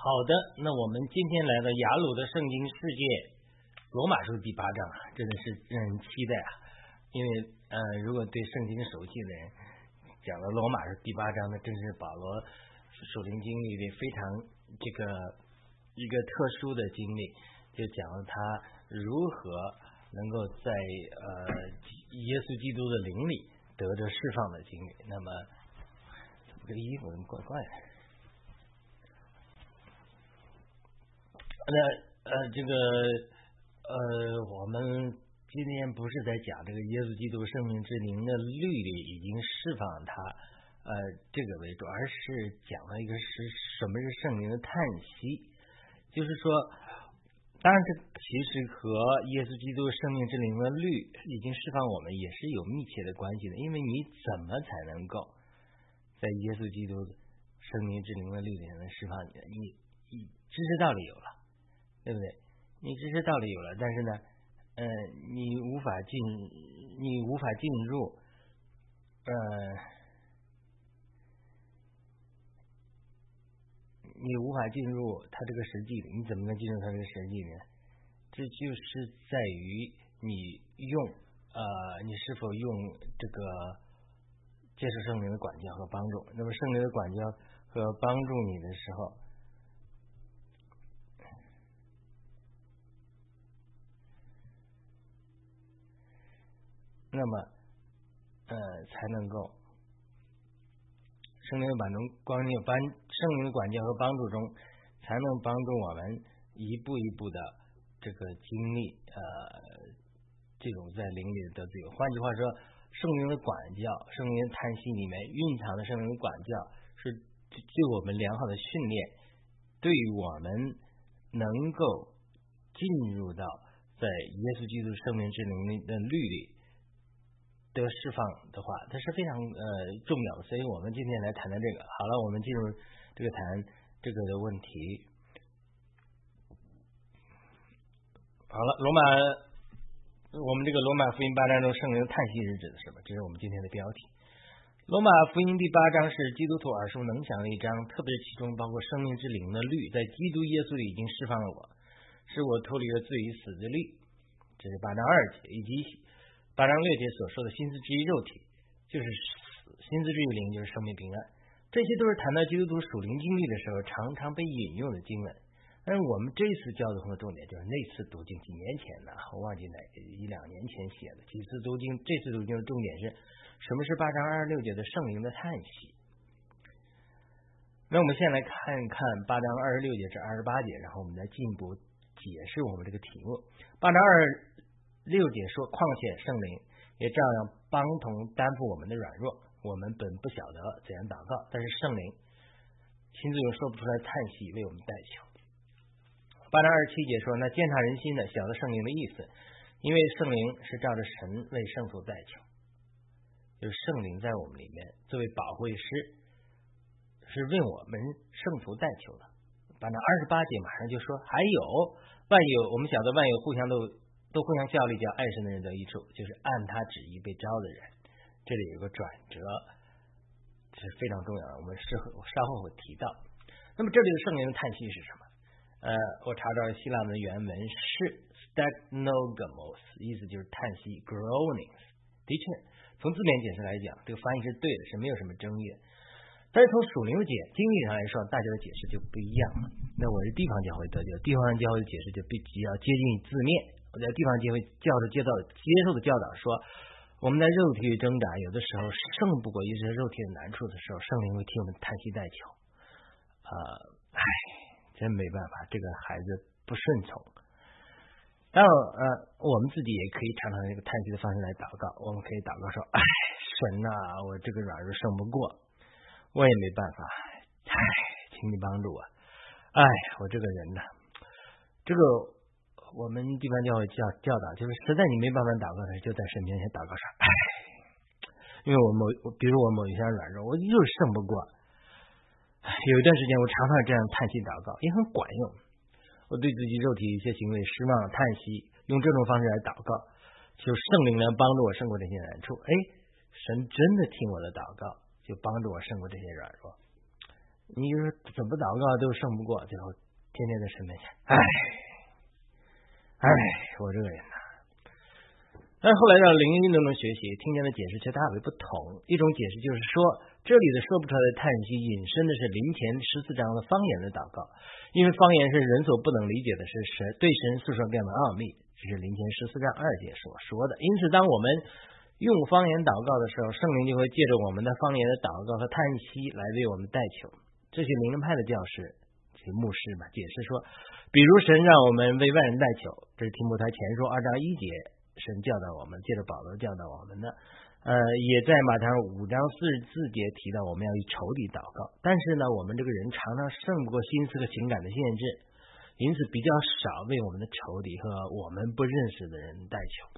好的，那我们今天来到雅鲁的圣经世界，罗马书第八章啊，真的是让人期待啊！因为呃，如果对圣经熟悉的人，讲了罗马书第八章呢，真是保罗属灵经历的非常这个一个特殊的经历，就讲了他如何能够在呃耶稣基督的灵里得着释放的经历。那么这个衣服怪怪的？那呃，这个呃，我们今天不是在讲这个耶稣基督生命之灵的律里已经释放他呃这个为主，而是讲了一个是什么是圣灵的叹息，就是说，当然这其实和耶稣基督生命之灵的律已经释放我们也是有密切的关系的，因为你怎么才能够在耶稣基督生命之灵的律里能释放你？你你知识道理有了。对不对？你知识道理有了，但是呢，嗯，你无法进，你无法进入，呃，你无法进入他这个实际里，你怎么能进入他这个实际呢？这就是在于你用，呃，你是否用这个接受圣灵的管教和帮助。那么圣灵的管教和帮助你的时候。那么，呃，才能够圣灵的帮助、光灵帮圣灵的管教和帮助中，才能帮助我们一步一步的这个经历呃这种在灵里的自由。换句话说，圣灵的管教、圣灵的叹息里面蕴藏的圣灵的管教，是对我们良好的训练，对于我们能够进入到在耶稣基督生命之灵的律里。的释放的话，它是非常呃重要的，所以我们今天来谈谈这个。好了，我们进入这个谈这个的问题。好了，罗马，我们这个罗马福音八章中圣灵叹息是指的什么？这是我们今天的标题。罗马福音第八章是基督徒耳熟能详的一章，特别其中包括生命之灵的律，在基督耶稣里已经释放了我，使我脱离了罪与死的律。这是八章二节，以及。八章六节所说的心思之于肉体，就是；心思之于灵，就是生命平安。这些都是谈到基督徒属灵经历的时候常常被引用的经文。但是我们这次教导的重点就是那次读经几年前呢，我忘记哪一两年前写的几次读经。这次读经的重点是什么是八章二十六节的圣灵的叹息？那我们先来看看八章二十六节至二十八节，然后我们再进一步解释我们这个题目。八章二。六节说，况且圣灵也照样帮同担负我们的软弱，我们本不晓得怎样祷告，但是圣灵亲自用说不出来叹息为我们代求。八章二十七节说，那践踏人心的晓得圣灵的意思，因为圣灵是照着神为圣徒代求，就是圣灵在我们里面作为保护师，是为我们圣徒代求的。八章二十八节马上就说，还有万有，我们晓得万有互相都。都互相效力，叫爱神的人得益处，就是按他旨意被招的人。这里有个转折，这是非常重要的。我们适合稍后会提到。那么这里的圣灵的叹息是什么？呃，我查找希腊文原文是 stagnogamos，意思就是叹息 groaning。的确，从字面解释来讲，这个翻译是对的，是没有什么争议的。但是从属灵的解经历上来说，大家的解释就不一样了。那我是地方教会得救，地方教会的解释就比较接近字面。我在地方教会教的接到接受的教导说，我们在肉体里挣扎，有的时候胜不过一些肉体的难处的时候，圣灵会替我们叹息代求。啊，唉，真没办法，这个孩子不顺从。然后呃，我们自己也可以常常用一个叹息的方式来祷告。我们可以祷告说：“唉，神呐，我这个软弱胜不过，我也没办法。唉，请你帮助我。唉，我这个人呐，这个。”我们地方教会教教导，就是实在你没办法祷告的时候，就在神面前祷告说：“唉，因为我某，比如我某一项软弱，我就是胜不过。有一段时间，我常常这样叹息祷告，也很管用。我对自己肉体一些行为失望，叹息，用这种方式来祷告，就圣灵来帮助我胜过这些难处。哎，神真的听我的祷告，就帮助我胜过这些软弱。你就是怎么祷告都胜不过，最后天天在神面前，哎，哎，我这个人呐。但后来到灵运动中学习，听见的解释却大为不同。一种解释就是说，这里的说不出来的叹息，引申的是灵前十四章的方言的祷告，因为方言是人所不能理解的，是神对神诉说这样的奥秘。这是灵前十四章二节所说的。因此，当我们用方言祷告的时候，圣灵就会借着我们的方言的祷告和叹息来为我们代求。这些灵人派的教师、这些牧师吧，解释说，比如神让我们为外人代求，这是提摩太前书二章一节。神教导我们，借着保罗教导我们的，呃，也在马太五章四十四节提到我们要以仇敌祷告。但是呢，我们这个人常常胜不过心思和情感的限制，因此比较少为我们的仇敌和我们不认识的人代求。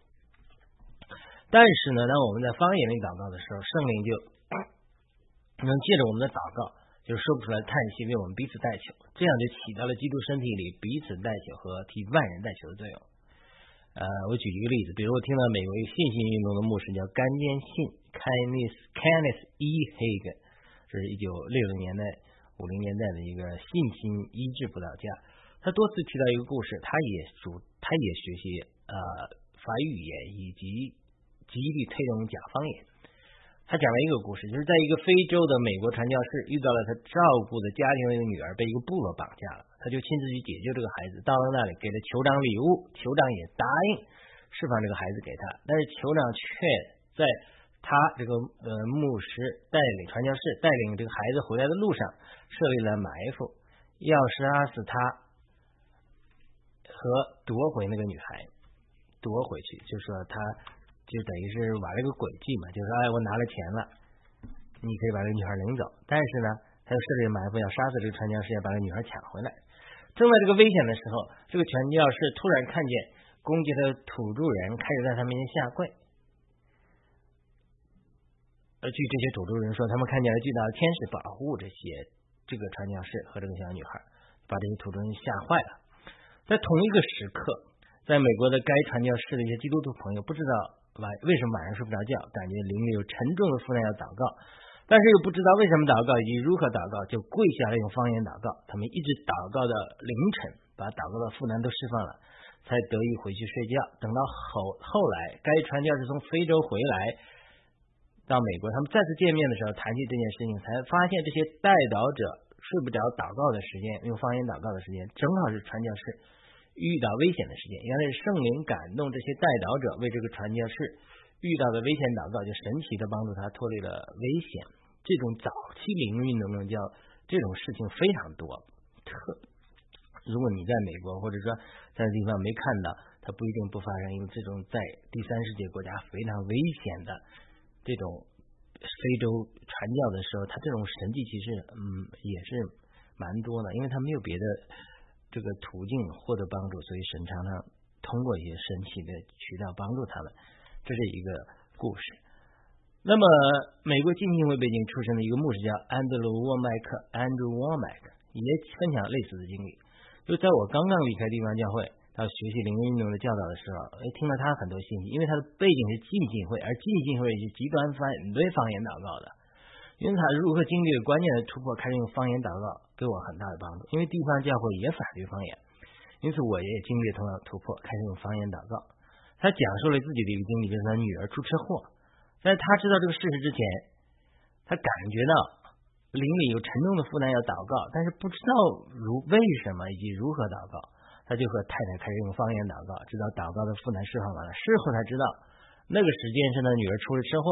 但是呢，当我们在方言里祷告的时候，圣灵就 能借着我们的祷告，就说不出来叹息，为我们彼此代求，这样就起到了基督身体里彼此代求和替万人代求的作用。呃，我举一个例子，比如我听到美国一个信心运动的牧师叫甘坚信 （Kenneth Kenneth E. Hagen），是一九六零年代、五零年代的一个信心医治辅导家。他多次提到一个故事，他也主，他也学习呃法语言以及极力推动甲方言。他讲了一个故事，就是在一个非洲的美国传教士遇到了他照顾的家庭的一个女儿被一个部落绑架了。他就亲自去解救这个孩子，到了那里给了酋长礼物，酋长也答应释放这个孩子给他，但是酋长却在他这个呃牧师带领传教士带领这个孩子回来的路上设立了埋伏，要杀死他和夺回那个女孩，夺回去，就说他就等于是玩了个诡计嘛，就是说哎我拿了钱了，你可以把这个女孩领走，但是呢他又设立埋伏要杀死这个传教士，要把这个女孩抢回来。正在这个危险的时候，这个传教士突然看见攻击他的土著人开始在他面前下跪。而据这些土著人说，他们看见了巨大的天使保护这些这个传教士和这个小女孩，把这些土著人吓坏了。在同一个时刻，在美国的该传教士的一些基督徒朋友不知道晚为什么晚上睡不着觉，感觉灵里有沉重的负担要祷告。但是又不知道为什么祷告以及如何祷告，就跪下来用方言祷告。他们一直祷告到凌晨，把祷告的负担都释放了，才得以回去睡觉。等到后后来，该传教士从非洲回来到美国，他们再次见面的时候，谈起这件事情，才发现这些代祷者睡不着祷告的时间，用方言祷告的时间，正好是传教士遇到危险的事件。原来是圣灵感动这些代祷者为这个传教士。遇到的危险祷告就神奇的帮助他脱离了危险。这种早期灵运动中叫这种事情非常多。特如果你在美国或者说在地方没看到，它不一定不发生。因为这种在第三世界国家非常危险的这种非洲传教的时候，他这种神迹其实嗯也是蛮多的，因为他没有别的这个途径获得帮助，所以神常常通过一些神奇的渠道帮助他们。这是一个故事。那么，美国浸信会背景出身的一个牧师叫安德鲁沃麦克 （Andrew Womack） 也分享类似的经历。就在我刚刚离开地方教会到学习灵运动的教导的时候，哎，听了他很多信息，因为他的背景是浸信会，而浸信会是极端反对方言祷告的。因为他如何经历了关键的突破，开始用方言祷告，对我很大的帮助。因为地方教会也反对方言，因此我也经历同样突破，开始用方言祷告。他讲述了自己的一个经历，就是他女儿出车祸，在他知道这个事实之前，他感觉到灵里有沉重的负担要祷告，但是不知道如为什么以及如何祷告，他就和太太开始用方言祷告，直到祷告的负担释放完了，事后才知道那个时间是他女儿出了车祸，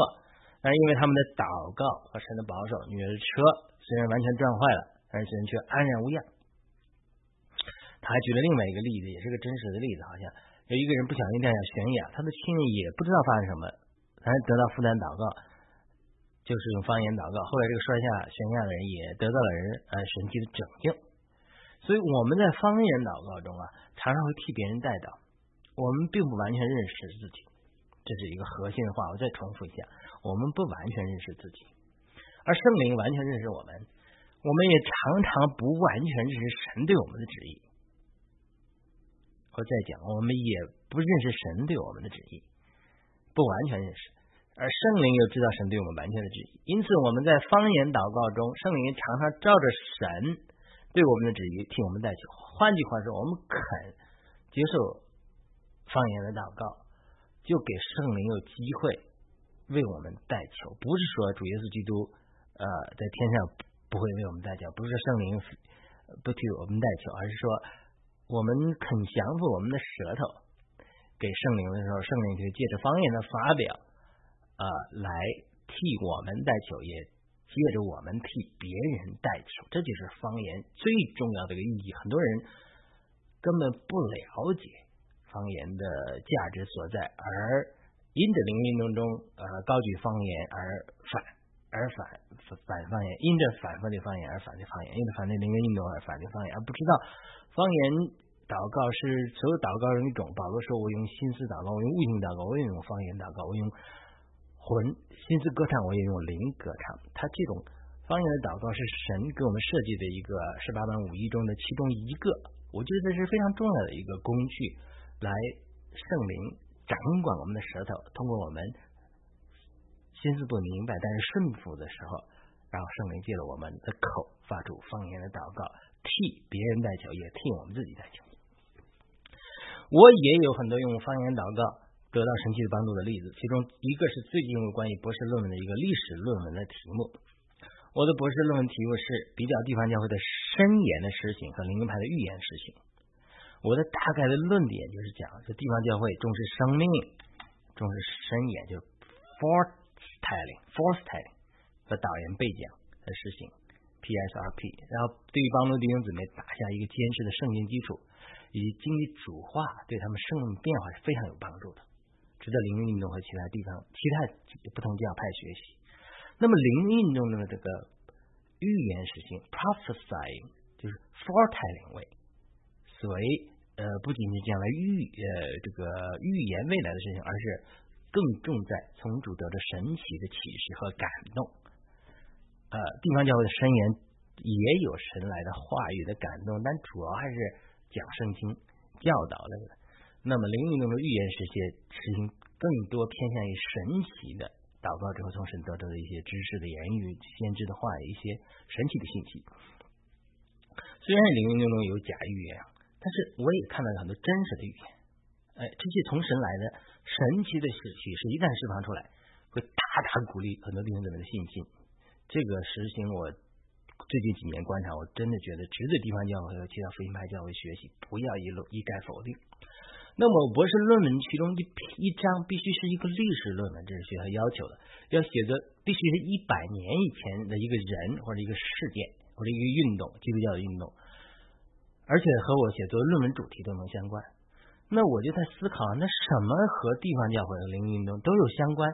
但因为他们的祷告和神的保守，女儿的车虽然完全撞坏了，但是人却安然无恙。他还举了另外一个例子，也是个真实的例子，好像。有一个人不小心掉下悬崖，他的亲人也不知道发生什么，但是得到负担祷告，就是用方言祷告。后来这个摔下悬崖的人也得到了人呃神奇的拯救。所以我们在方言祷告中啊，常常会替别人代祷。我们并不完全认识自己，这是一个核心的话。我再重复一下，我们不完全认识自己，而圣灵完全认识我们。我们也常常不完全认识神对我们的旨意。我再讲，我们也不认识神对我们的旨意，不完全认识，而圣灵又知道神对我们完全的旨意，因此我们在方言祷告中，圣灵常常照着神对我们的旨意替我们代求。换句话说，我们肯接受方言的祷告，就给圣灵有机会为我们代求。不是说主耶稣基督呃在天上不会为我们代求，不是圣灵不替我们代求，而是说我们肯降服我们的舌头。给圣灵的时候，圣灵就借着方言的发表，呃，来替我们代求，也借着我们替别人代求，这就是方言最重要的一个意义。很多人根本不了解方言的价值所在，而因着灵运动中呃高举方言而反而反反方言，因着反复的方言而反对方言，因着反对灵运动而反对方言，而不知道方言。祷告是所有祷告中一种。保罗说：“我用心思祷告，我用悟性祷告，我也用方言祷告，我用魂心思歌唱，我也用灵歌唱。”他这种方言的祷告是神给我们设计的一个十八般武艺中的其中一个，我觉得这是非常重要的一个工具，来圣灵掌管我们的舌头，通过我们心思不明白但是顺服的时候，然后圣灵借了我们的口发出方言的祷告，替别人代求，也替我们自己代求。我也有很多用方言祷告得到神奇的帮助的例子，其中一个是最近关于博士论文的一个历史论文的题目。我的博士论文题目是比较地方教会的申言的实行和灵恩派的预言实行。我的大概的论点就是讲，这地方教会重视生命，重视申言，就是 telling，force telling 和导言背讲的实行 PSRP，然后对于帮助弟兄姊妹打下一个坚实的圣经基础。以及经历主化对他们生命变化是非常有帮助的，值得灵运动和其他地方、其他不同教派学习。那么灵运动的这个预言实行 （prophesying） 就是 foretelling 位，所以呃不仅是将来预呃这个预言未来的事情，而是更重在从主得着神奇的启示和感动。呃，地方教会的声言也有神来的话语的感动，但主要还是。讲圣经教导类的，那么灵运动的预言实现实行更多偏向于神奇的祷告之后从神得到的一些知识的言语、先知的话语一些神奇的信息。虽然灵运动中有假预言，但是我也看到了很多真实的预言。哎，这些从神来的神奇的启示一旦释放出来，会大大鼓励很多弟兄姊妹的信心。这个实行我。最近几年观察，我真的觉得值得地方教会和其他福音派教会学习，不要一路一概否定。那么博士论文其中一一章必须是一个历史论文，这是学校要求的，要写作必须是一百年以前的一个人或者一个事件或者一个运动，基督教的运动，而且和我写作论文主题都能相关。那我就在思考，那什么和地方教会和灵运动都有相关？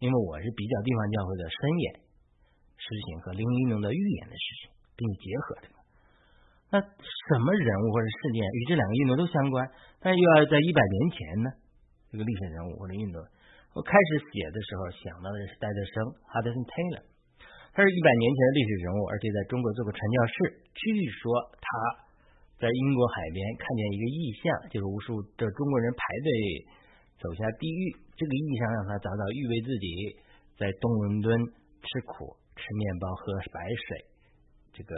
因为我是比较地方教会的深眼。实行和灵运动的预言的事情，并结合这个，那什么人物或者事件与这两个运动都相关？但又要在一百年前呢？这个历史人物或者运动，我开始写的时候想到的是戴德生 （Hudson Taylor），他是一百年前的历史人物，而且在中国做过传教士。据说他在英国海边看见一个异象，就是无数的中国人排队走下地狱。这个异象让他找到预备自己在东伦敦吃苦。吃面包，喝白水，这个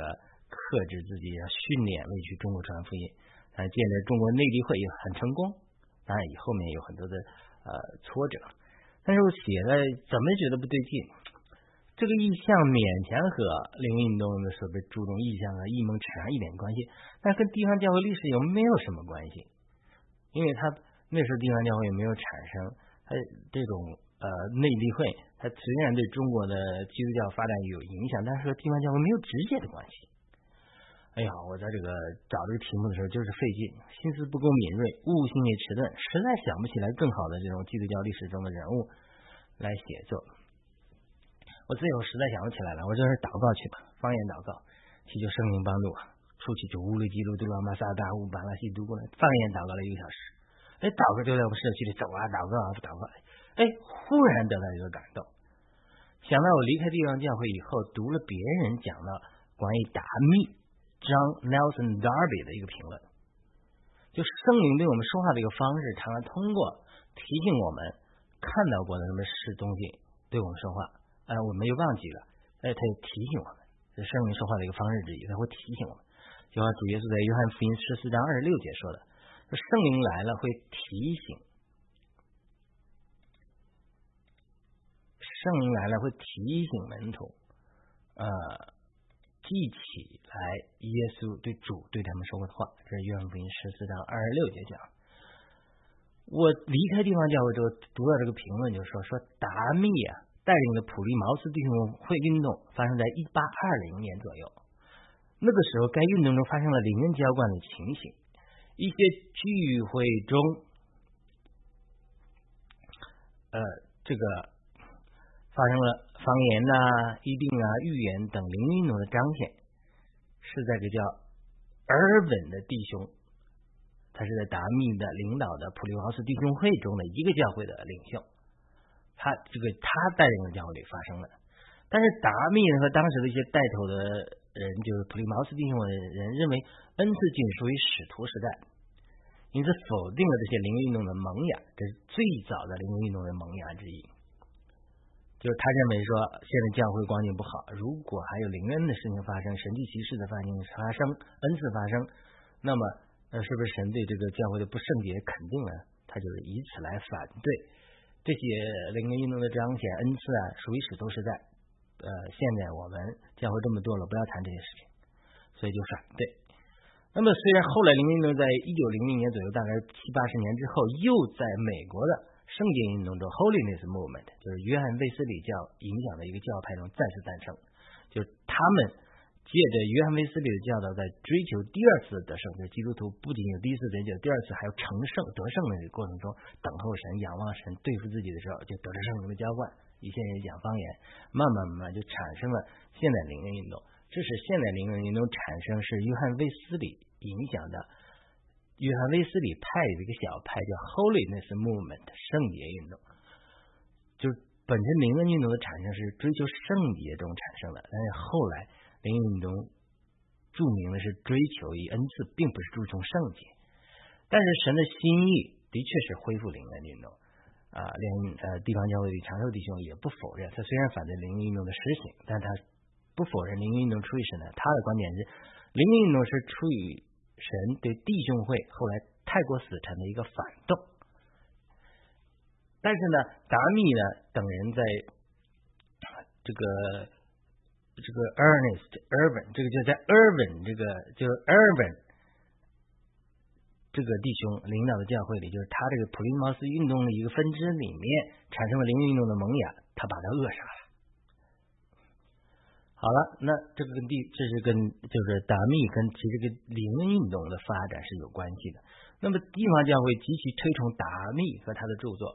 克制自己，要训练为去中国传福音。啊，建立中国内地会也很成功，当然以后面有很多的呃挫折。但是我写的怎么觉得不对劲？这个意象勉强和灵运动的所谓注重意象和异梦产生一点关系，但跟地方教会历史有没有什么关系？因为他那时候地方教会也没有产生，他这种。呃，内地会，它虽然对中国的基督教发展有影响，但是和地方教会没有直接的关系。哎呀，我在这个找这个题目的时候就是费劲，心思不够敏锐，悟性也迟钝，实在想不起来更好的这种基督教历史中的人物来写作。我最后实在想不起来了，我就是祷告去吧，方言祷告，祈求圣灵帮助，出去就乌里基鲁杜拉玛萨达乌巴拉西读过来，方言祷告了一个小时。哎，祷告就在我们社区里走啊，祷告啊，祷告。哎，忽然得到一个感动，想到我离开地方教会以后，读了别人讲的关于达密 John Nelson Darby 的一个评论，就圣灵对我们说话的一个方式，常常通过提醒我们看到过的什么是东西对我们说话，哎，我们又忘记了，哎，他又提醒我们，这圣灵说话的一个方式之一，他会提醒我们。就像主耶稣在约翰福音十四章二十六节说的，说圣灵来了会提醒，圣灵来了会提醒门徒，呃。记起来，耶稣对主对他们说过的话，这是约翰福音十四章二十六节讲。我离开地方教会之后，读到这个评论，就说说达密啊带领的普利茅斯弟兄会运动发生在一八二零年左右。那个时候，该运动中发生了灵恩浇灌的情形，一些聚会中，呃，这个。发生了方言呐、医病啊、预言等灵运动的彰显，是在这叫尔本的弟兄，他是在达密的领导的普利茅斯弟兄会中的一个教会的领袖，他这个他带领的教会里发生了，但是达密和当时的一些带头的人，就是普利茅斯弟兄的人，认为恩赐仅属于使徒时代，因此否定了这些灵运动的萌芽，这是最早的灵运动的萌芽之一。就是他认为说，现在教会光景不好，如果还有灵恩的事情发生，神迹奇事的发生发生，恩赐发生，那么呃，是不是神对这个教会的不圣洁肯定呢？他就是以此来反对这些灵恩运动的彰显恩赐啊，属于使徒时代。呃，现在我们教会这么多了，不要谈这些事情，所以就反对。那么虽然后来灵恩运动在一九零零年左右，大概七八十年之后，又在美国的。圣洁运动中，Holiness Movement 就是约翰卫斯理教影响的一个教派中再次诞生。就是他们借着约翰卫斯理的教导，在追求第二次得胜。就基督徒不仅有第一次得救，第二次还要成圣得胜的这个过程中，等候神、仰望神、对付自己的时候，就得着圣灵的浇灌。一些人讲方言，慢慢慢慢就产生了现代灵恩运动。这是现代灵恩运动产生是约翰卫斯理影响的。约翰威斯里派的一个小派叫 Holiness Movement 圣洁运动，就是本身灵恩运动的产生是追求圣洁中产生的，但是后来灵运动著名的是追求以恩赐，并不是注重圣洁。但是神的心意的确是恢复灵恩运动啊，连呃地方教会的长寿弟兄也不否认，他虽然反对灵恩运动的实行，但他不否认灵恩运动出于神的。他的观点是灵恩运动是出于。神对弟兄会后来太过死沉的一个反动，但是呢，达密呢等人在这个这个 Ernest Urban 这个就在 Urban 这个就是 Urban 这个弟兄领导的教会里，就是他这个普林茅斯运动的一个分支里面产生了灵运动的萌芽，他把他扼杀了。好了，那这个跟地，这是跟就是达密跟其实跟灵运动的发展是有关系的。那么地方教会极其推崇达密和他的著作，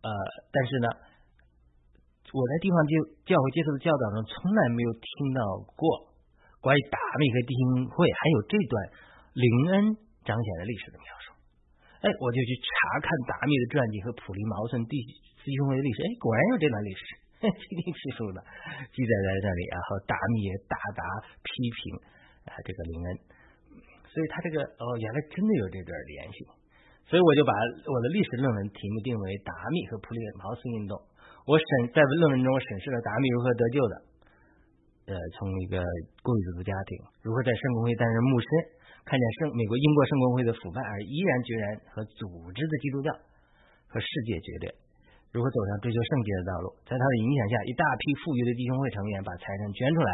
呃，但是呢，我在地方教教会接受的教导中，从来没有听到过关于达密和弟兄会还有这段灵恩彰显的历史的描述。哎，我就去查看达密的传记和普利茅森弟兄会的历史，哎，果然有这段历史。七零七数的记载在这里，然后达密也大大批评啊这个林恩，所以他这个哦原来真的有这段联系，所以我就把我的历史论文题目定为达密和普利茅斯运动。我审在论文中审视了达米如何得救的，呃，从一个贵族的家庭如何在圣公会担任牧师，看见圣美国英国圣公会的腐败而毅然决然和组织的基督教和世界决裂。如何走上追求圣洁的道路？在他的影响下，一大批富裕的弟兄会成员把财产捐出来，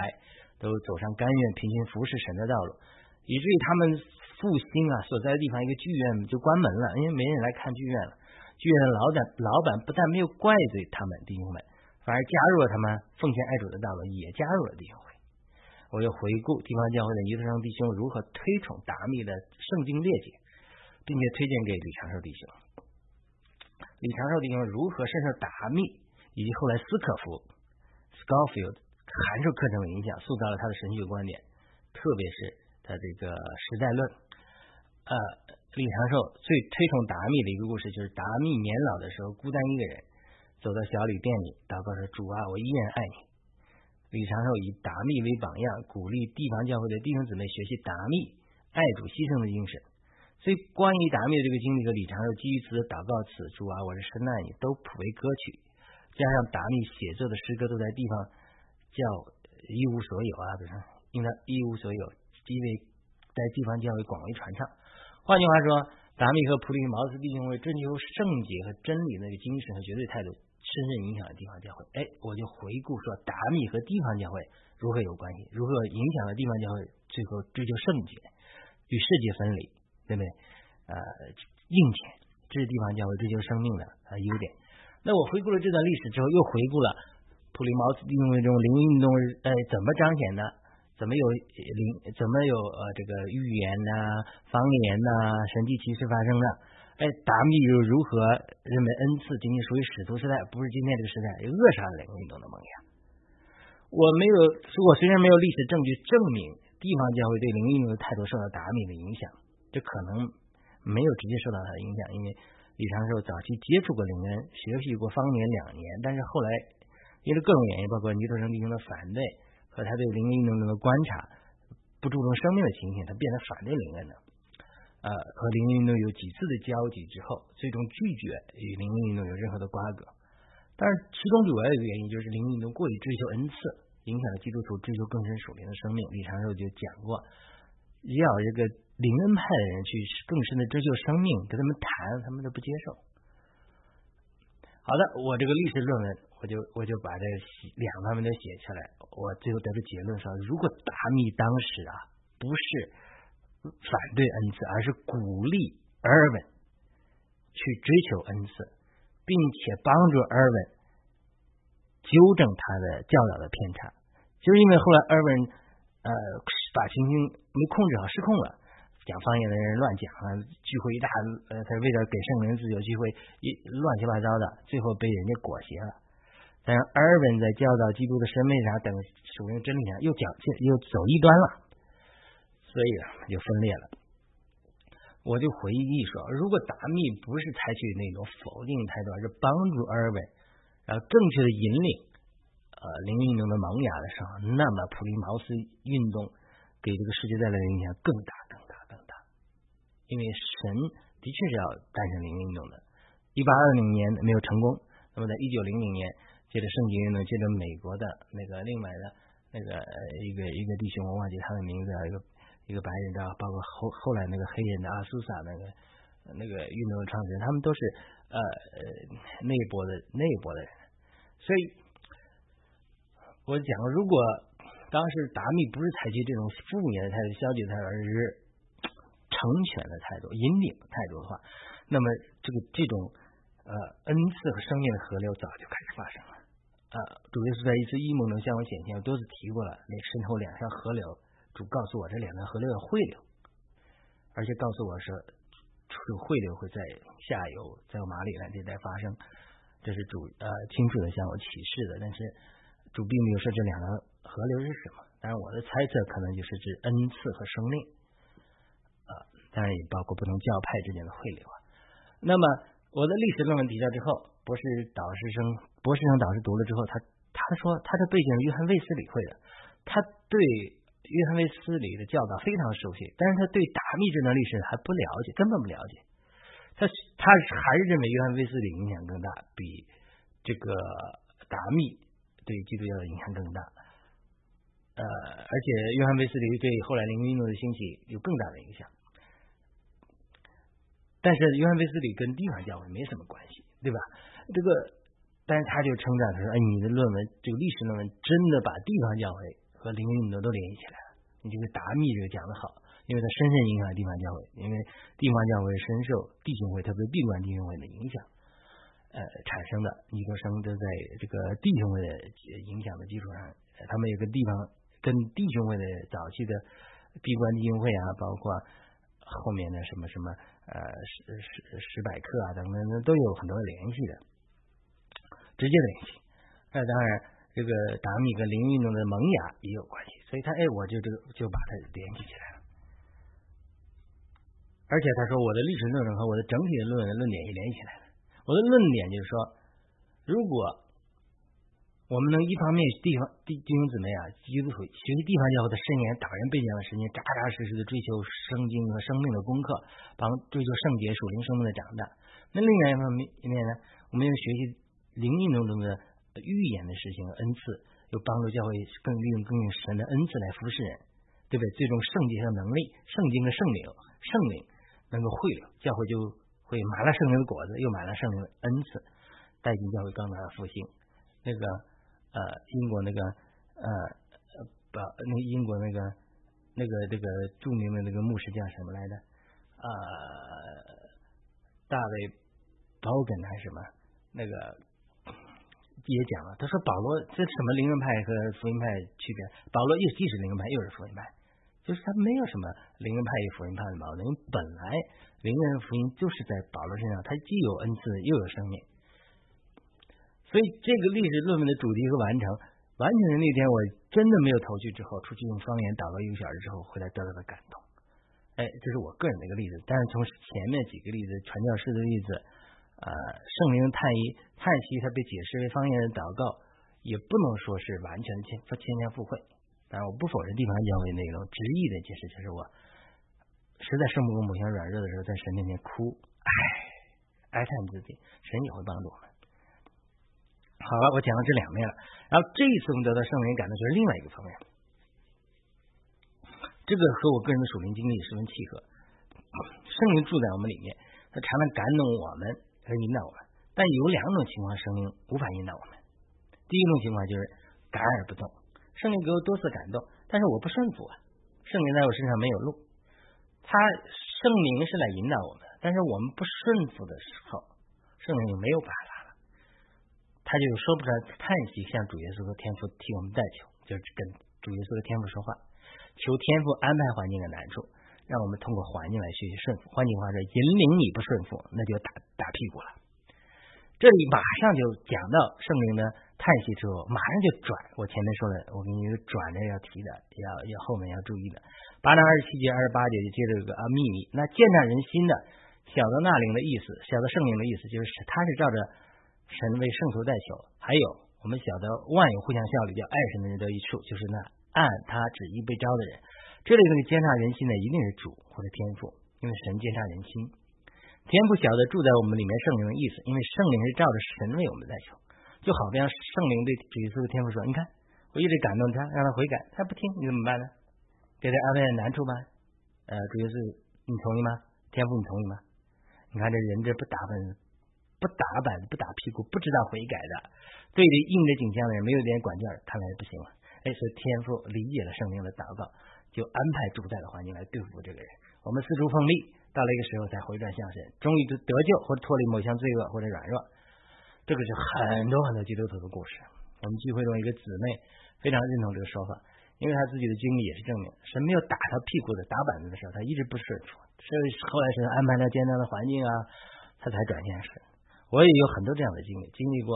都走上甘愿平心服侍神的道路，以至于他们复兴啊所在的地方一个剧院就关门了，因为没人来看剧院了。剧院的老板老板不但没有怪罪他们弟兄们，反而加入了他们奉献爱主的道路，也加入了弟兄会。我又回顾地方教会的尼特生弟兄如何推崇达密的圣经列解，并且推荐给李长寿弟兄。李长寿弟兄如何深受达密以及后来斯科夫 （Scofield） 函授课程的影响，塑造了他的神学观点，特别是他这个时代论。呃，李长寿最推崇达密的一个故事，就是达密年老的时候孤单一个人，走到小旅店里祷告说：“主啊，我依然爱你。”李长寿以达密为榜样，鼓励地方教会的弟兄姊妹学习达密爱主牺牲的精神。所以关于达密的这个经历和李长寿基于此祷告此主啊，我是深爱你，都谱为歌曲，加上达密写作的诗歌都在地方叫一无所有啊，不是，应该一无所有，因为在地方教会广为传唱。换句话说，达米和普利茅斯弟兄会追求圣洁和真理那个精神和绝对态度，深深影响了地方教会。哎，我就回顾说，达米和地方教会如何有关系，如何影响了地方教会最后追求圣洁与世界分离。对不对？呃，硬钱，这是地方教会追求生命的呃优点。那我回顾了这段历史之后，又回顾了普利茅斯弟兄这种灵运动，呃，怎么彰显的？怎么有灵？怎么有呃这个预言呐、方言呐、神迹奇事发生的？哎，达密又如何认为恩赐仅仅属于使徒时代，不是今天这个时代扼杀了灵运动的梦想？我没有，我虽然没有历史证据证明地方教会对灵运动的态度受到达密的影响。这可能没有直接受到他的影响，因为李长寿早期接触过灵恩，学习过方言两年，但是后来因为各种原因，包括尼特生弟兄的反对和他对灵恩运动的观察，不注重生命的情形，他变得反对灵恩了。呃，和灵恩运动有几次的交集之后，最终拒绝与灵恩运动有任何的瓜葛。但是其中主要一个原因就是灵恩运动过于追求恩赐，影响了基督徒追求更深属灵的生命。李长寿就讲过，要这个。灵恩派的人去更深的追求生命，跟他们谈，他们都不接受。好的，我这个历史论文，我就我就把这两方面都写下来。我最后得出结论说，如果达密当时啊不是反对恩赐，而是鼓励埃尔文去追求恩赐，并且帮助埃尔文纠正他的教导的偏差，就是因为后来埃尔文呃把情形没控制好，失控了。讲方言的人乱讲啊，聚会一大，呃，他为了给圣人自由聚会一乱七八糟的，最后被人家裹挟了。但是尔文在教导基督的审美上等属灵真理上又讲又走一端了，所以啊就分裂了。我就回忆说，如果达密不是采取那种否定态度，而是帮助尔文，然后正确的引领呃灵运动的萌芽的时候，那么普利茅斯运动给这个世界带来的影响更大。因为神的确是要诞生灵运动的，一八二零年没有成功，那么在一九零零年，借着圣经运动，借着美国的那个另外的那个一个一个弟兄，我忘记他的名字啊，一个一个白人的，包括后后来那个黑人的阿苏萨那个那个运动的创始人，他们都是呃呃那一波的那一波的人，所以我讲，如果当时达密不是采取这种负面的态度、消极的态度，而是成全的态度、引领的态度的话，那么这个这种呃恩赐和生命的河流早就开始发生了。啊，主耶稣在一次异梦中向我显现，多次提过了，那身后两条河流，主告诉我这两条河流要汇流，而且告诉我说，汇流会在下游，在马里兰这带发生，这是主呃清楚的向我启示的。但是主并没有说这两条河流是什么，但是我的猜测可能就是指恩赐和生命。啊当然也包括不同教派之间的汇流啊。那么我的历史论文提交之后，博士导师生、博士生导师读了之后，他他说他的背景是约翰卫斯理会的，他对约翰卫斯理的教导非常熟悉，但是他对达密这段历史还不了解，根本不了解。他他还是认为约翰卫斯理影响更大，比这个达密对基督教的影响更大。呃，而且约翰卫斯理对后来灵运动的兴起有更大的影响。但是约翰·威斯理跟地方教会没什么关系，对吧？这个，但是他就称赞他说：“哎，你的论文，这个历史论文真的把地方教会和灵运动都联系起来了。你这个达密这个讲的好，因为它深深影响地方教会，因为地方教会深受弟兄会，特别闭关弟兄会的影响，呃，产生的。尼格生都在这个弟兄会的影响的基础上，他们有个地方跟弟兄会的早期的闭关弟兄会啊，包括后面的什么什么。”呃，史史史百科啊等等，都有很多联系的，直接联系。那当然，这个达米跟灵运动的萌芽也有关系，所以他哎，我就这个就把它联系起来了。而且他说，我的历史论文和我的整体的论文论点也联系起来了。我的论点就是说，如果我们能一方面地方弟弟兄姊妹啊，基督徒学习地方教会的圣言、导人背景的时间，扎扎实实的追求圣经和生命的功课，帮追求圣洁、属灵生命的长大。那另外一方面呢，我们要学习灵运动中的预言的实行恩赐，又帮助教会更利用更神的恩赐来服侍人，对不对？最终圣洁和能力、圣经的圣灵、圣灵能够会了，教会就会满了圣灵的果子，又满了圣灵的恩赐，带进教会更大的复兴。那个。呃，英国那个呃把那英国那个那个这个著名的那个牧师叫什么来着？呃，大卫包根还是什么？那个也讲了，他说保罗这什么灵恩派和福音派区别？保罗又既是灵恩派又是福音派，就是他没有什么灵恩派与福音派的矛盾，因为本来灵恩福音就是在保罗身上，他既有恩赐又有生命。所以这个历史论文的主题和完成完成的那天，我真的没有头绪。之后出去用方言祷告一个小时之后，回来得到的感动。哎，这是我个人的一个例子。但是从前面几个例子，传教士的例子，呃，圣灵叹息叹息，它被解释为方言的祷告，也不能说是完全的千千天复会。当然，我不否认地方教会内容直译的解释，就是我实在圣母母亲软弱的时候，在神面前哭，唉，哀叹自己，神也会帮助我们。好了，我讲了这两面了，然后这一次我们得到圣灵感动就是另外一个方面，这个和我个人的属灵经历十分契合。圣灵住在我们里面，他常常感动我们和引导我们，但有两种情况，圣灵无法引导我们。第一种情况就是感而不动，圣灵给我多次感动，但是我不顺服啊，圣灵在我身上没有路。他圣灵是来引导我们，但是我们不顺服的时候，圣灵就没有办法了。他就说不出来叹息，向主耶稣和天父替我们代求，就是跟主耶稣和天父说话，求天父安排环境的难处，让我们通过环境来学习顺服。换句话说，引领你不顺服，那就打打屁股了。这里马上就讲到圣灵的叹息之后，马上就转。我前面说的，我给你转着要提的，要要后面要注意的。八章二十七节、二十八节就接着有个啊秘密。那见证人心的，晓得那灵的意思，晓得圣灵的意思，就是他是照着。神为圣徒代求，还有我们晓得万有互相效力，叫爱神的人得一处，就是那按他旨意被招的人。这里那个监察人心的一定是主或者天赋，因为神监察人心。天赋晓得住在我们里面圣灵的意思，因为圣灵是照着神为我们在求。就好比圣灵对主耶稣的天赋说：“你看，我一直感动他，让他悔改，他不听，你怎么办呢？给他安排难处吧。呃，主耶稣，你同意吗？天赋，你同意吗？你看这人这不打扮。”不打板不打屁股，不知道悔改的，对着硬着景象的人没有点管教，看来不行了。哎，所以天父理解了圣灵的祷告，就安排主宰的环境来对付这个人。我们四处奉力，到了一个时候才回转向神，终于得得救或脱离某项罪恶或者软弱。这个是很多很多基督徒的故事。我们聚会中一个姊妹非常认同这个说法，因为她自己的经历也是证明，神没有打她屁股的打板子的时候，她一直不顺服，所以后来神安排了艰难的环境啊，他才转向神。我也有很多这样的经历，经历过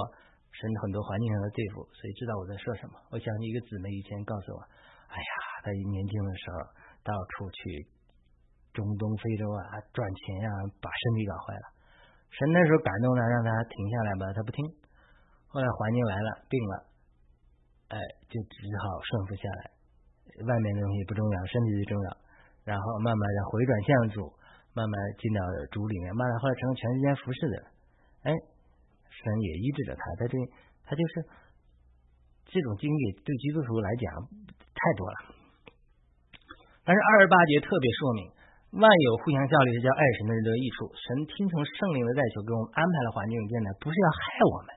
神很多环境上的对付，所以知道我在说什么。我想起一个姊妹以前告诉我，哎呀，她年轻的时候到处去中东、非洲啊赚钱啊，把身体搞坏了。神那时候感动了，让他停下来吧，他不听。后来环境来了，病了，哎，就只好顺服下来。外面的东西不重要，身体最重要。然后慢慢的回转向主，慢慢进到主里面，慢慢后来成为全世界服侍的。哎，神也医治着他，在这他就是这种经历对基督徒来讲太多了。但是二十八节特别说明，万有互相效力是叫爱神的人得益处。神听从圣灵的代求，给我们安排了环境艰难，不是要害我们，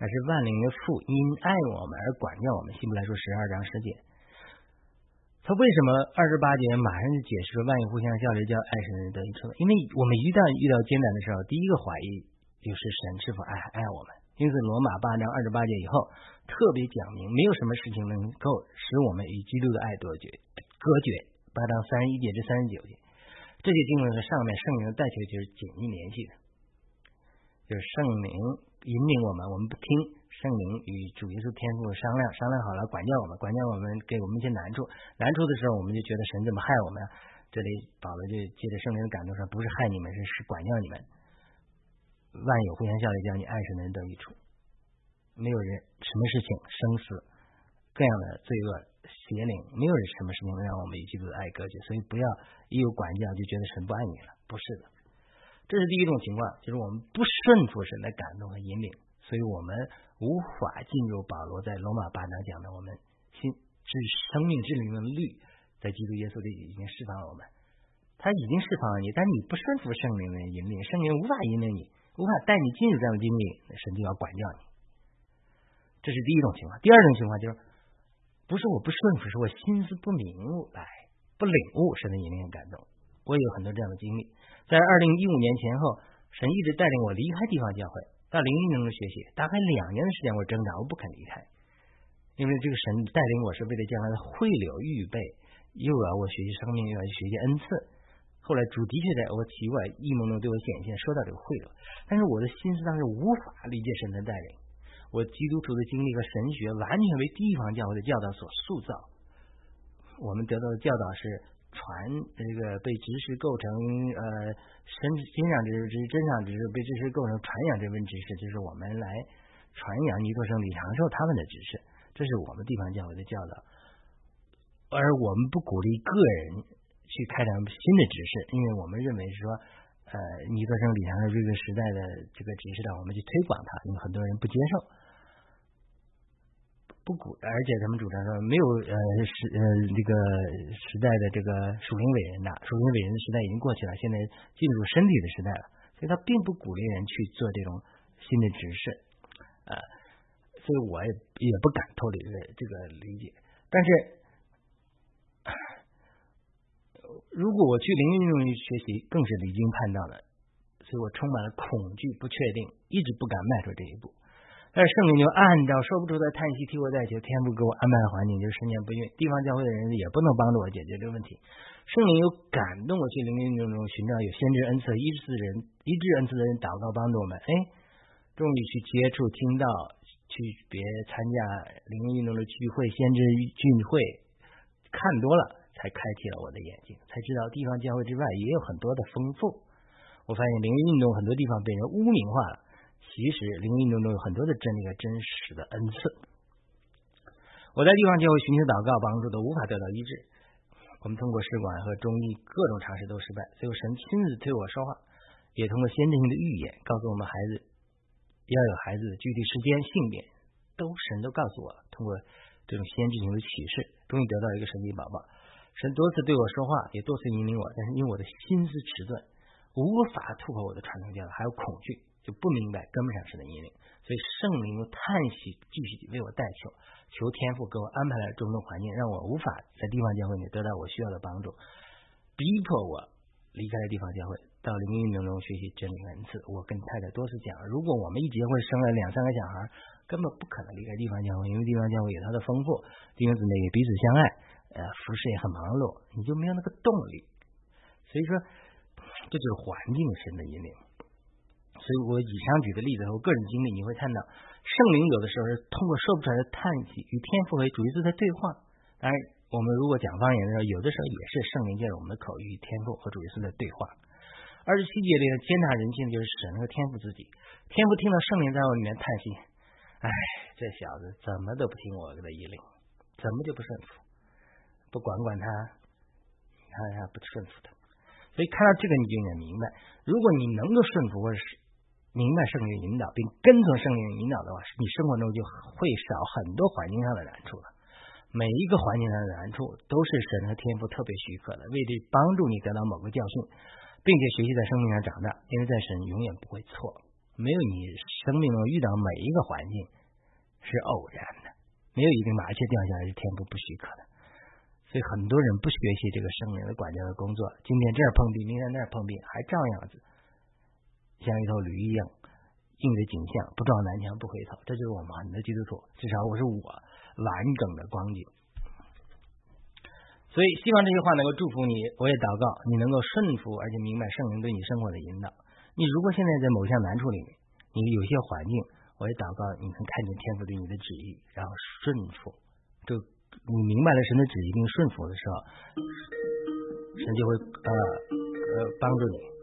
那是万灵的父因爱我们而管教我们。希伯来说十二章十节，他为什么二十八节马上就解释了万有互相效力叫爱神的人得益处？因为我们一旦遇到艰难的时候，第一个怀疑。就是神是否爱爱我们？因此，罗马八章二十八节以后特别讲明，没有什么事情能够使我们与基督的爱隔绝。隔绝八章三十一节至三十九节，这些经文和上面圣灵的代求就是紧密联系的。就是圣灵引领我们，我们不听圣灵与主耶稣天父商量，商量好了管教我们，管教我们给我们一些难处，难处的时候我们就觉得神怎么害我们？这里保罗就借着圣灵的感动说，不是害你们，是是管教你们。万有互相效力，叫你爱神的人得益处。没有人什么事情生死各样的罪恶邪灵，没有人什么事情能让我们与基督的爱隔绝。所以不要一有管教就觉得神不爱你了，不是的。这是第一种情况，就是我们不顺服神的感动和引领，所以我们无法进入保罗在罗马八章讲的我们心之生命之灵的律，在基督耶稣里已经释放了我们。他已经释放了你，但你不顺服圣灵的引领，圣灵无法引领你，无法带你进入这样的经历，神就要管教你。这是第一种情况。第二种情况就是，不是我不顺服，是我心思不明白、不领悟神的引领和感动。我也有很多这样的经历。在二零一五年前后，神一直带领我离开地方教会，到灵运中学习，大概两年的时间，我挣扎，我不肯离开，因为这个神带领我是为了将来的汇流预备，又要我学习生命，又要学习恩赐。后来主的确在我奇怪异梦中对我显现，说到这个汇流，但是我的心思当时无法理解神的带领。我基督徒的经历和神学完全为地方教会的教导所塑造。我们得到的教导是传这个被知识构成呃身身上知识、真上知识被知识构成传扬这份知识，就是我们来传扬尼托生李长寿他们的知识，这是我们地方教会的教导，而我们不鼓励个人。去开展新的知识，因为我们认为是说，呃，尼克生李长寿这个时代的这个指示的，我们去推广它，因为很多人不接受，不鼓，而且他们主张说没有呃时呃这个时代的这个属灵伟人的属灵伟人的时代已经过去了，现在进入身体的时代了，所以他并不鼓励人去做这种新的指示，啊，所以我也也不敢脱离这这个理解，但是。如果我去灵运动学习，更是离经叛道的，所以我充满了恐惧、不确定，一直不敢迈出这一步。但是圣灵就按照说不出的叹息替我代求，天不给我安排环境就是十年不孕，地方教会的人也不能帮助我解决这个问题。圣灵有感动我去灵运动中寻找有先知恩赐、医治人、医治恩赐的人祷告帮助我们。哎，终于去接触、听到、去别参加灵运动的聚会、先知聚会，看多了。才开启了我的眼睛，才知道地方教会之外也有很多的丰富。我发现灵运动很多地方被人污名化了，其实灵运动中有很多的真理和真实的恩赐。我在地方教会寻求祷告帮助都无法得到医治，我们通过试管和中医各种尝试都失败。最后神亲自对我说话，也通过先知性的预言告诉我们孩子要有孩子的具体时间、性别，都神都告诉我了。通过这种先知性的启示，终于得到一个神奇宝宝。神多次对我说话，也多次引领我，但是因为我的心思迟钝，无法突破我的传统教导，还有恐惧，就不明白跟不上神的引领，所以圣灵用叹息继续为我代求，求天父给我安排了种种环境，让我无法在地方教会里得到我需要的帮助，逼迫我离开了地方教会，到灵运动中学习真理恩赐。我跟太太多次讲，如果我们一结婚生了两三个小孩，根本不可能离开地方教会，因为地方教会有它的丰富，弟兄姊妹也彼此相爱。呃，服饰也很忙碌，你就没有那个动力。所以说，这就是环境神的引领。所以我以上举的例子和我个人经历，你会看到圣灵有的时候是通过说不出来的叹息与天赋和主耶稣在对话。当然，我们如果讲方言的时候，有的时候也是圣灵借着我们的口与天赋和主耶稣在对话。二十七节里的践踏人性就是神和天赋自己。天赋听到圣灵在我里面叹息，哎，这小子怎么都不听我的引领，怎么就不顺服？不管管他，你看他不顺服他，所以看到这个你就应该明白，如果你能够顺服或者是明白圣灵引导，并跟从圣灵引导的话，你生活中就会少很多环境上的难处了。每一个环境上的难处都是神和天赋特别许可的，为的帮助你得到某个教训，并且学习在生命上长大。因为在神永远不会错，没有你生命中遇到每一个环境是偶然的，没有一个麻雀掉下来是天赋不许可的。所以很多人不学习这个圣灵的管教的工作，今天这儿碰壁，明天那儿碰壁，还照样子像一头驴一样硬着颈项，不撞南墙不回头。这就是我们很多基督徒，至少我是我完整的光景。所以希望这些话能够祝福你，我也祷告你能够顺服，而且明白圣灵对你生活的引导。你如果现在在某项难处里面，你有些环境，我也祷告你能看见天父对你的旨意，然后顺服。就。你明白了神的旨意并顺服的时候，神就会呃呃帮助你。